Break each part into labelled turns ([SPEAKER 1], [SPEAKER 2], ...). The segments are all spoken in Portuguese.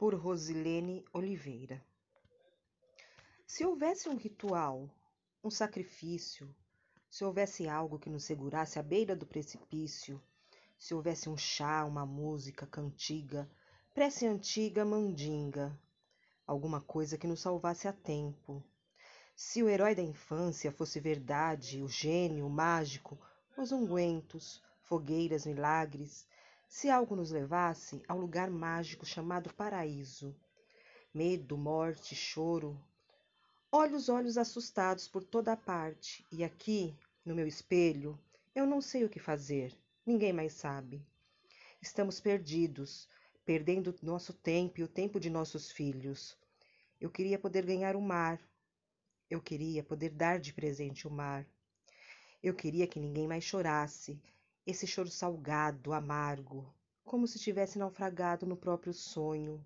[SPEAKER 1] por Rosilene Oliveira. Se houvesse um ritual, um sacrifício, se houvesse algo que nos segurasse à beira do precipício, se houvesse um chá, uma música, cantiga, prece antiga, mandinga, alguma coisa que nos salvasse a tempo. Se o herói da infância fosse verdade, o gênio, o mágico, os ungüentos, fogueiras, milagres, se algo nos levasse ao lugar mágico chamado paraíso. Medo, morte, choro. Olho os olhos assustados por toda a parte, e aqui, no meu espelho, eu não sei o que fazer, ninguém mais sabe. Estamos perdidos, perdendo nosso tempo e o tempo de nossos filhos. Eu queria poder ganhar o mar. Eu queria poder dar de presente o mar. Eu queria que ninguém mais chorasse, esse choro salgado, amargo, como se tivesse naufragado no próprio sonho,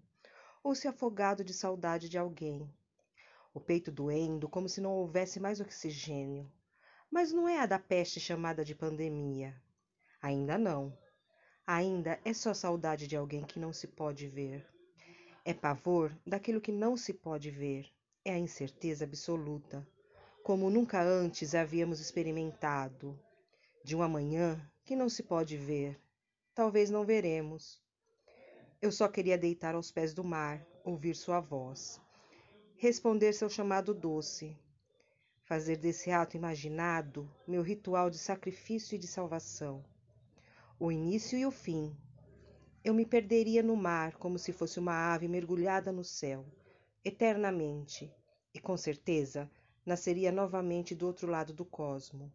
[SPEAKER 1] ou se afogado de saudade de alguém. O peito doendo, como se não houvesse mais oxigênio. Mas não é a da peste chamada de pandemia. Ainda não. Ainda é só saudade de alguém que não se pode ver. É pavor daquilo que não se pode ver. É a incerteza absoluta, como nunca antes havíamos experimentado, de um amanhã que não se pode ver. Talvez não veremos. Eu só queria deitar aos pés do mar, ouvir sua voz, responder seu chamado doce, fazer desse ato imaginado meu ritual de sacrifício e de salvação. O início e o fim. Eu me perderia no mar como se fosse uma ave mergulhada no céu, eternamente, e com certeza nasceria novamente do outro lado do cosmo.